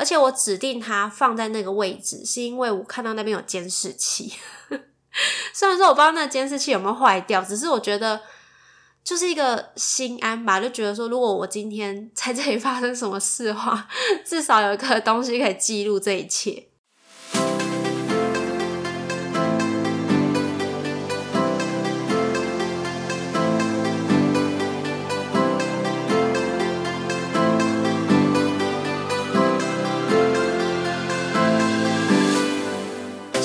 而且我指定它放在那个位置，是因为我看到那边有监视器。虽然说我不知道那监视器有没有坏掉，只是我觉得就是一个心安吧，就觉得说，如果我今天 在这里发生什么事的话，至少有一个东西可以记录这一切。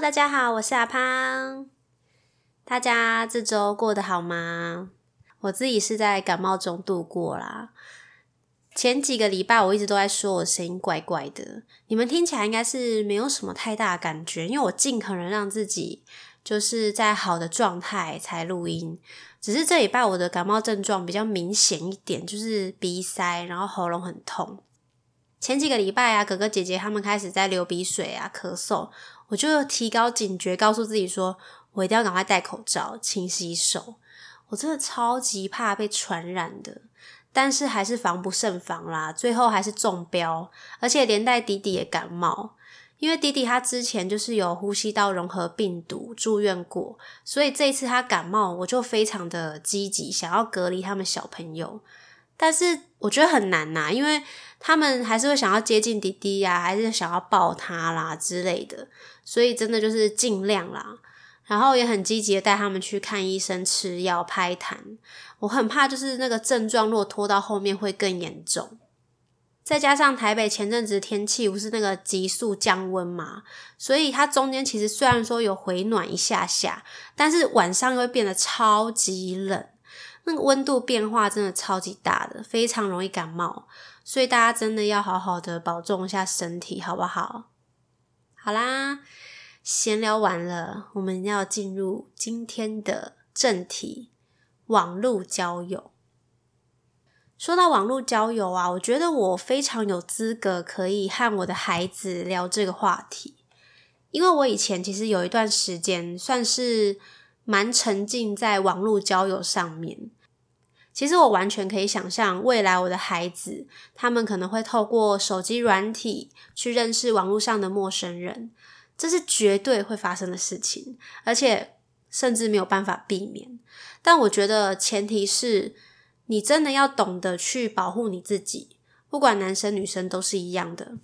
大家好，我是阿胖。大家这周过得好吗？我自己是在感冒中度过啦。前几个礼拜我一直都在说我声音怪怪的，你们听起来应该是没有什么太大感觉，因为我尽可能让自己就是在好的状态才录音。只是这礼拜我的感冒症状比较明显一点，就是鼻塞，然后喉咙很痛。前几个礼拜啊，哥哥姐姐他们开始在流鼻水啊、咳嗽。我就提高警觉，告诉自己说，我一定要赶快戴口罩、勤洗手。我真的超级怕被传染的，但是还是防不胜防啦。最后还是中标，而且连带弟弟也感冒，因为弟弟他之前就是有呼吸道融合病毒住院过，所以这一次他感冒，我就非常的积极，想要隔离他们小朋友。但是我觉得很难呐，因为他们还是会想要接近弟弟呀，还是想要抱他啦之类的。所以真的就是尽量啦，然后也很积极的带他们去看医生、吃药、拍痰。我很怕就是那个症状如果拖到后面会更严重。再加上台北前阵子天气不是那个急速降温嘛，所以它中间其实虽然说有回暖一下下，但是晚上又会变得超级冷，那个温度变化真的超级大的，非常容易感冒。所以大家真的要好好的保重一下身体，好不好？好啦，闲聊完了，我们要进入今天的正题——网络交友。说到网络交友啊，我觉得我非常有资格可以和我的孩子聊这个话题，因为我以前其实有一段时间算是蛮沉浸在网络交友上面。其实我完全可以想象，未来我的孩子他们可能会透过手机软体去认识网络上的陌生人，这是绝对会发生的事情，而且甚至没有办法避免。但我觉得前提是你真的要懂得去保护你自己，不管男生女生都是一样的。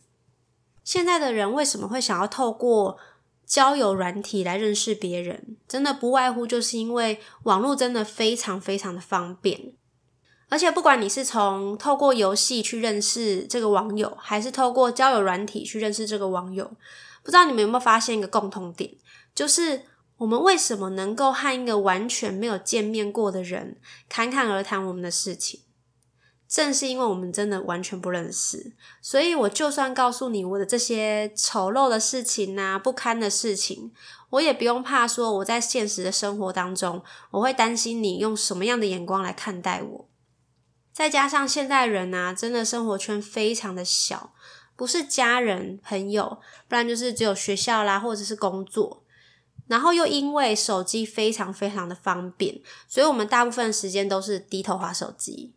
现在的人为什么会想要透过交友软体来认识别人？真的不外乎就是因为网络真的非常非常的方便。而且，不管你是从透过游戏去认识这个网友，还是透过交友软体去认识这个网友，不知道你们有没有发现一个共同点，就是我们为什么能够和一个完全没有见面过的人侃侃而谈我们的事情？正是因为我们真的完全不认识，所以我就算告诉你我的这些丑陋的事情啊、不堪的事情，我也不用怕说我在现实的生活当中，我会担心你用什么样的眼光来看待我。再加上现代人啊，真的生活圈非常的小，不是家人朋友，不然就是只有学校啦，或者是工作。然后又因为手机非常非常的方便，所以我们大部分时间都是低头划手机。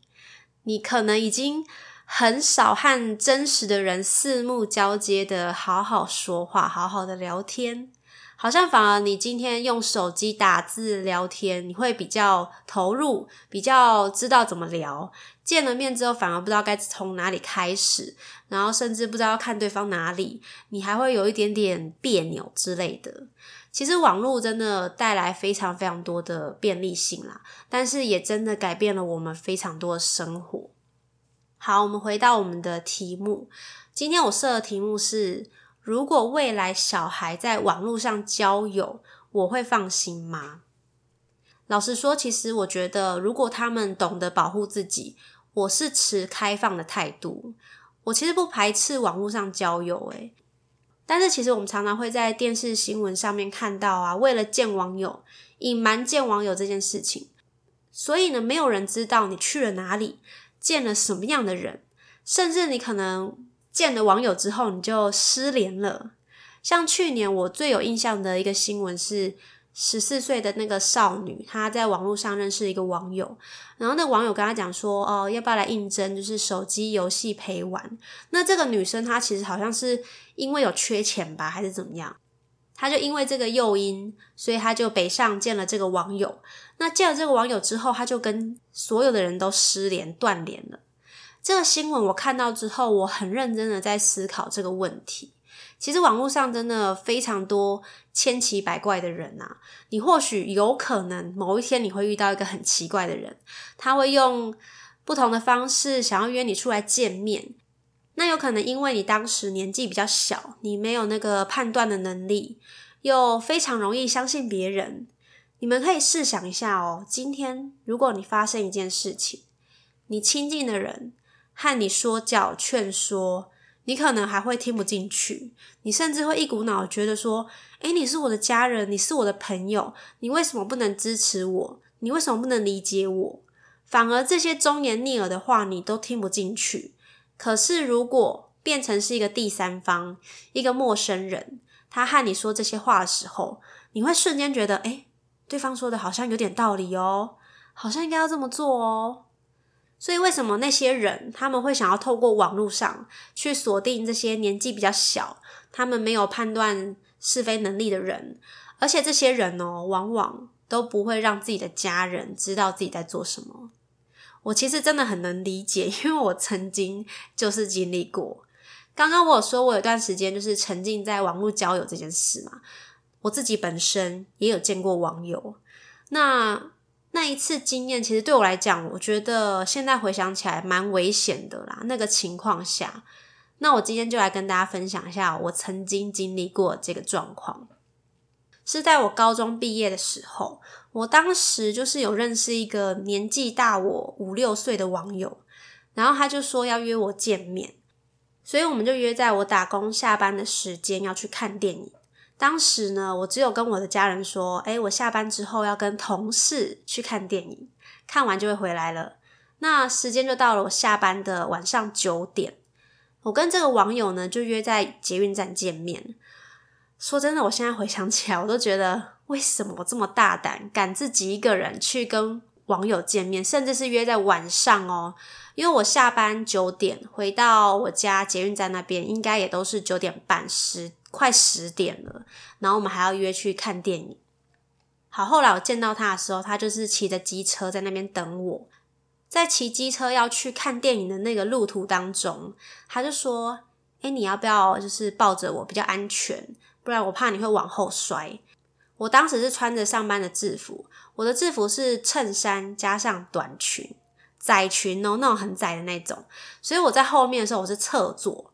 你可能已经很少和真实的人四目交接的好好说话，好好的聊天。好像反而你今天用手机打字聊天，你会比较投入，比较知道怎么聊。见了面之后，反而不知道该从哪里开始，然后甚至不知道看对方哪里，你还会有一点点别扭之类的。其实网络真的带来非常非常多的便利性啦，但是也真的改变了我们非常多的生活。好，我们回到我们的题目，今天我设的题目是。如果未来小孩在网络上交友，我会放心吗？老实说，其实我觉得，如果他们懂得保护自己，我是持开放的态度。我其实不排斥网络上交友，诶但是其实我们常常会在电视新闻上面看到啊，为了见网友，隐瞒见网友这件事情，所以呢，没有人知道你去了哪里，见了什么样的人，甚至你可能见了网友之后，你就失联了。像去年我最有印象的一个新闻是。十四岁的那个少女，她在网络上认识一个网友，然后那个网友跟她讲说：“哦，要不要来应征？就是手机游戏陪玩。”那这个女生她其实好像是因为有缺钱吧，还是怎么样？她就因为这个诱因，所以她就北上见了这个网友。那见了这个网友之后，她就跟所有的人都失联断联了。这个新闻我看到之后，我很认真的在思考这个问题。其实网络上真的非常多千奇百怪的人呐，你或许有可能某一天你会遇到一个很奇怪的人，他会用不同的方式想要约你出来见面。那有可能因为你当时年纪比较小，你没有那个判断的能力，又非常容易相信别人。你们可以试想一下哦，今天如果你发生一件事情，你亲近的人和你说教劝说。你可能还会听不进去，你甚至会一股脑觉得说：“诶，你是我的家人，你是我的朋友，你为什么不能支持我？你为什么不能理解我？”反而这些忠言逆耳的话，你都听不进去。可是如果变成是一个第三方，一个陌生人，他和你说这些话的时候，你会瞬间觉得：“诶，对方说的好像有点道理哦，好像应该要这么做哦。”所以，为什么那些人他们会想要透过网络上去锁定这些年纪比较小、他们没有判断是非能力的人？而且这些人哦，往往都不会让自己的家人知道自己在做什么。我其实真的很能理解，因为我曾经就是经历过。刚刚我有说，我有段时间就是沉浸在网络交友这件事嘛，我自己本身也有见过网友，那。那一次经验，其实对我来讲，我觉得现在回想起来蛮危险的啦。那个情况下，那我今天就来跟大家分享一下我曾经经历过这个状况。是在我高中毕业的时候，我当时就是有认识一个年纪大我五六岁的网友，然后他就说要约我见面，所以我们就约在我打工下班的时间要去看电影。当时呢，我只有跟我的家人说：“哎，我下班之后要跟同事去看电影，看完就会回来了。”那时间就到了我下班的晚上九点，我跟这个网友呢就约在捷运站见面。说真的，我现在回想起来，我都觉得为什么我这么大胆，敢自己一个人去跟网友见面，甚至是约在晚上哦。因为我下班九点回到我家捷运站那边，应该也都是九点半十。快十点了，然后我们还要约去看电影。好，后来我见到他的时候，他就是骑着机车在那边等我。在骑机车要去看电影的那个路途当中，他就说：“哎，你要不要就是抱着我比较安全？不然我怕你会往后摔。”我当时是穿着上班的制服，我的制服是衬衫加上短裙，窄裙哦，那种很窄的那种。所以我在后面的时候，我是侧坐。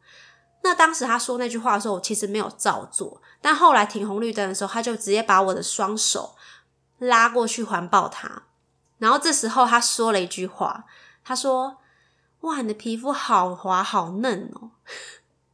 那当时他说那句话的时候，我其实没有照做。但后来停红绿灯的时候，他就直接把我的双手拉过去环抱他。然后这时候他说了一句话，他说：“哇，你的皮肤好滑好嫩哦！”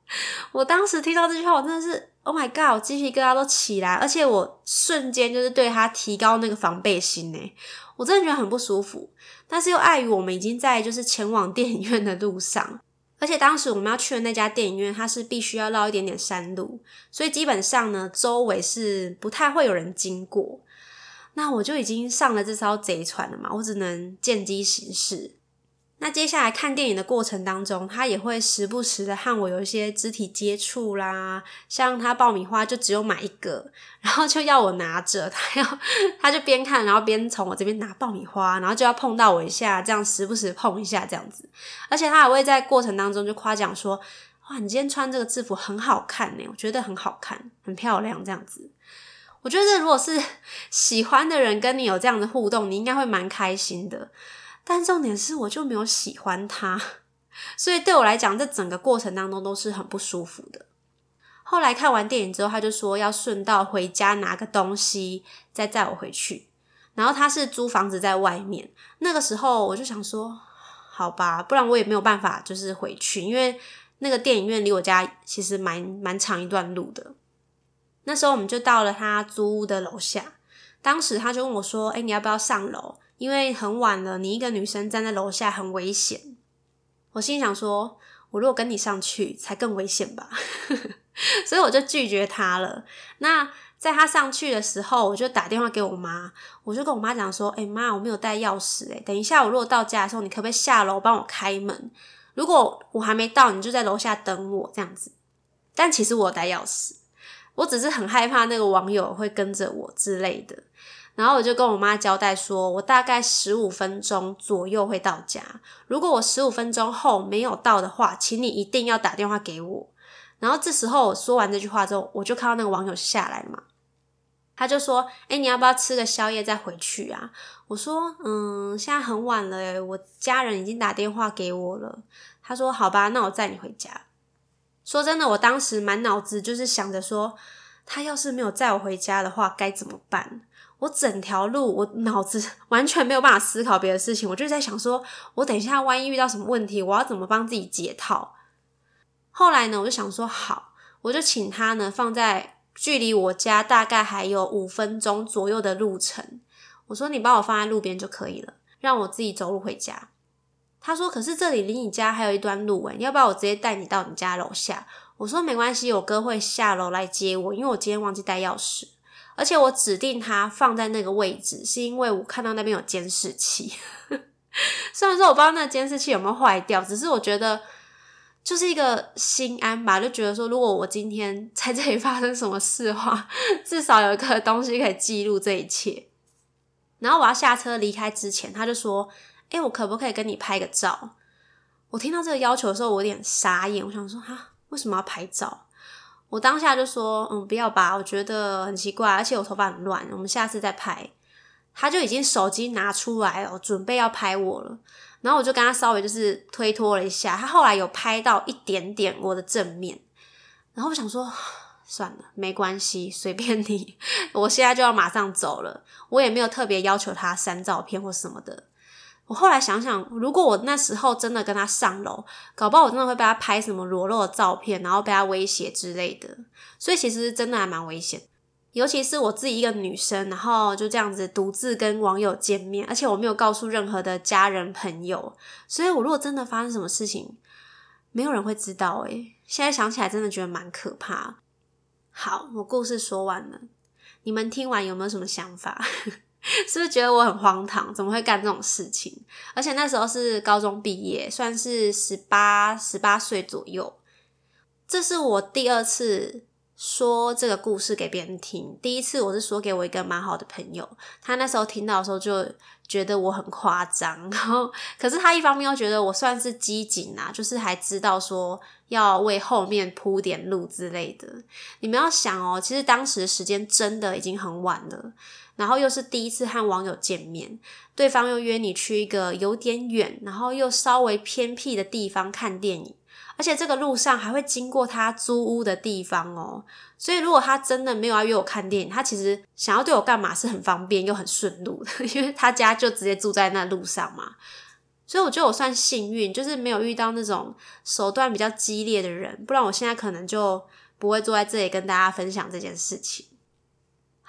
我当时听到这句话，我真的是 Oh my God，我鸡皮疙瘩都起来，而且我瞬间就是对他提高那个防备心呢。我真的觉得很不舒服，但是又碍于我们已经在就是前往电影院的路上。而且当时我们要去的那家电影院，它是必须要绕一点点山路，所以基本上呢，周围是不太会有人经过。那我就已经上了这艘贼船了嘛，我只能见机行事。那接下来看电影的过程当中，他也会时不时的和我有一些肢体接触啦，像他爆米花就只有买一个，然后就要我拿着，他要他就边看，然后边从我这边拿爆米花，然后就要碰到我一下，这样时不时碰一下这样子，而且他还会在过程当中就夸奖说：“哇，你今天穿这个制服很好看呢，我觉得很好看，很漂亮。”这样子，我觉得如果是 喜欢的人跟你有这样的互动，你应该会蛮开心的。但重点是，我就没有喜欢他，所以对我来讲，这整个过程当中都是很不舒服的。后来看完电影之后，他就说要顺道回家拿个东西，再载我回去。然后他是租房子在外面。那个时候我就想说，好吧，不然我也没有办法就是回去，因为那个电影院离我家其实蛮蛮长一段路的。那时候我们就到了他租屋的楼下，当时他就问我说：“哎，你要不要上楼？因为很晚了，你一个女生站在楼下很危险。”我心想说：“我如果跟你上去，才更危险吧。”所以我就拒绝他了。那在他上去的时候，我就打电话给我妈，我就跟我妈讲说：“哎妈，我没有带钥匙，哎，等一下我如果到家的时候，你可不可以下楼帮我开门？如果我还没到，你就在楼下等我这样子。”但其实我带钥匙。我只是很害怕那个网友会跟着我之类的，然后我就跟我妈交代说，我大概十五分钟左右会到家。如果我十五分钟后没有到的话，请你一定要打电话给我。然后这时候我说完这句话之后，我就看到那个网友下来了嘛，他就说：“哎，你要不要吃个宵夜再回去啊？”我说：“嗯，现在很晚了，我家人已经打电话给我了。”他说：“好吧，那我载你回家。”说真的，我当时满脑子就是想着说，他要是没有载我回家的话，该怎么办？我整条路，我脑子完全没有办法思考别的事情，我就在想说，我等一下万一遇到什么问题，我要怎么帮自己解套？后来呢，我就想说，好，我就请他呢放在距离我家大概还有五分钟左右的路程，我说你帮我放在路边就可以了，让我自己走路回家。他说：“可是这里离你家还有一段路诶，要不要我直接带你到你家楼下？”我说：“没关系，我哥会下楼来接我，因为我今天忘记带钥匙，而且我指定它放在那个位置，是因为我看到那边有监视器。虽然说我不知道那监视器有没有坏掉，只是我觉得就是一个心安吧，就觉得说如果我今天在这里发生什么事的话，至少有一个东西可以记录这一切。然后我要下车离开之前，他就说。哎，我可不可以跟你拍个照？我听到这个要求的时候，我有点傻眼。我想说，哈，为什么要拍照？我当下就说，嗯，不要吧，我觉得很奇怪，而且我头发很乱，我们下次再拍。他就已经手机拿出来了，准备要拍我了。然后我就跟他稍微就是推脱了一下，他后来有拍到一点点我的正面。然后我想说，算了，没关系，随便你。我现在就要马上走了，我也没有特别要求他删照片或什么的。我后来想想，如果我那时候真的跟他上楼，搞不好我真的会被他拍什么裸露的照片，然后被他威胁之类的。所以其实真的还蛮危险，尤其是我自己一个女生，然后就这样子独自跟网友见面，而且我没有告诉任何的家人朋友。所以我如果真的发生什么事情，没有人会知道。诶现在想起来真的觉得蛮可怕。好，我故事说完了，你们听完有没有什么想法？是不是觉得我很荒唐？怎么会干这种事情？而且那时候是高中毕业，算是十八十八岁左右。这是我第二次说这个故事给别人听。第一次我是说给我一个蛮好的朋友，他那时候听到的时候就觉得我很夸张，然后可是他一方面又觉得我算是机警啊，就是还知道说要为后面铺点路之类的。你们要想哦，其实当时时间真的已经很晚了。然后又是第一次和网友见面，对方又约你去一个有点远，然后又稍微偏僻的地方看电影，而且这个路上还会经过他租屋的地方哦。所以如果他真的没有要约我看电影，他其实想要对我干嘛是很方便又很顺路的，因为他家就直接住在那路上嘛。所以我觉得我算幸运，就是没有遇到那种手段比较激烈的人，不然我现在可能就不会坐在这里跟大家分享这件事情。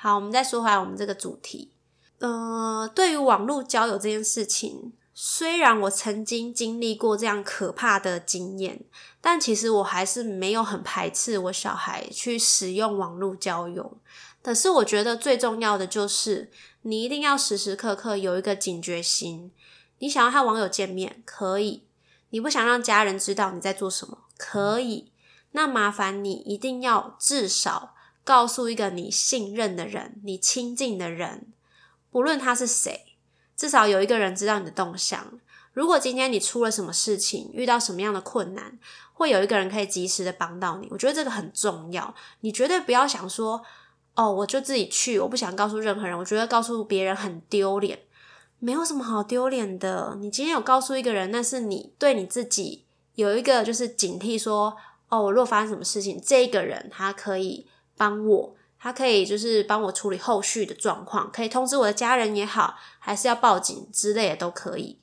好，我们再说回来，我们这个主题，呃，对于网络交友这件事情，虽然我曾经经历过这样可怕的经验，但其实我还是没有很排斥我小孩去使用网络交友。可是我觉得最重要的就是，你一定要时时刻刻有一个警觉心。你想要和网友见面，可以；你不想让家人知道你在做什么，可以。那麻烦你一定要至少。告诉一个你信任的人，你亲近的人，不论他是谁，至少有一个人知道你的动向。如果今天你出了什么事情，遇到什么样的困难，会有一个人可以及时的帮到你。我觉得这个很重要。你绝对不要想说，哦，我就自己去，我不想告诉任何人。我觉得告诉别人很丢脸，没有什么好丢脸的。你今天有告诉一个人，那是你对你自己有一个就是警惕，说，哦，我如果发生什么事情，这个人他可以。帮我，他可以就是帮我处理后续的状况，可以通知我的家人也好，还是要报警之类的都可以。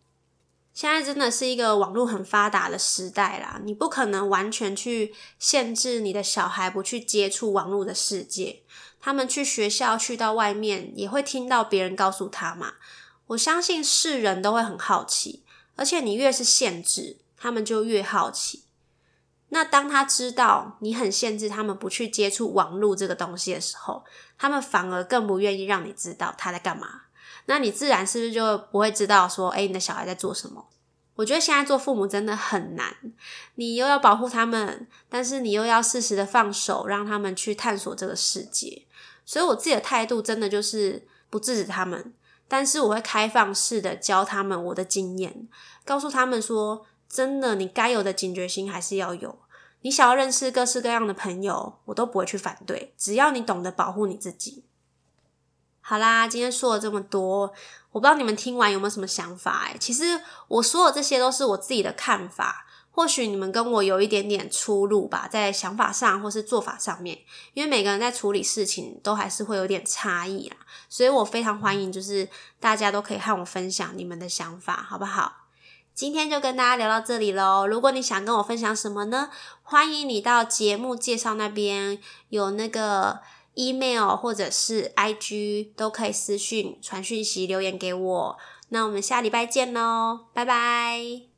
现在真的是一个网络很发达的时代啦，你不可能完全去限制你的小孩不去接触网络的世界。他们去学校，去到外面也会听到别人告诉他嘛。我相信世人都会很好奇，而且你越是限制，他们就越好奇。那当他知道你很限制他们不去接触网络这个东西的时候，他们反而更不愿意让你知道他在干嘛。那你自然是不是就不会知道说，哎，你的小孩在做什么？我觉得现在做父母真的很难，你又要保护他们，但是你又要适时的放手，让他们去探索这个世界。所以我自己的态度真的就是不制止他们，但是我会开放式的教他们我的经验，告诉他们说。真的，你该有的警觉心还是要有。你想要认识各式各样的朋友，我都不会去反对，只要你懂得保护你自己。好啦，今天说了这么多，我不知道你们听完有没有什么想法？哎，其实我说的这些都是我自己的看法，或许你们跟我有一点点出入吧，在想法上或是做法上面，因为每个人在处理事情都还是会有点差异啦，所以我非常欢迎，就是大家都可以和我分享你们的想法，好不好？今天就跟大家聊到这里喽。如果你想跟我分享什么呢？欢迎你到节目介绍那边有那个 email 或者是 IG 都可以私信传讯息留言给我。那我们下礼拜见喽，拜拜。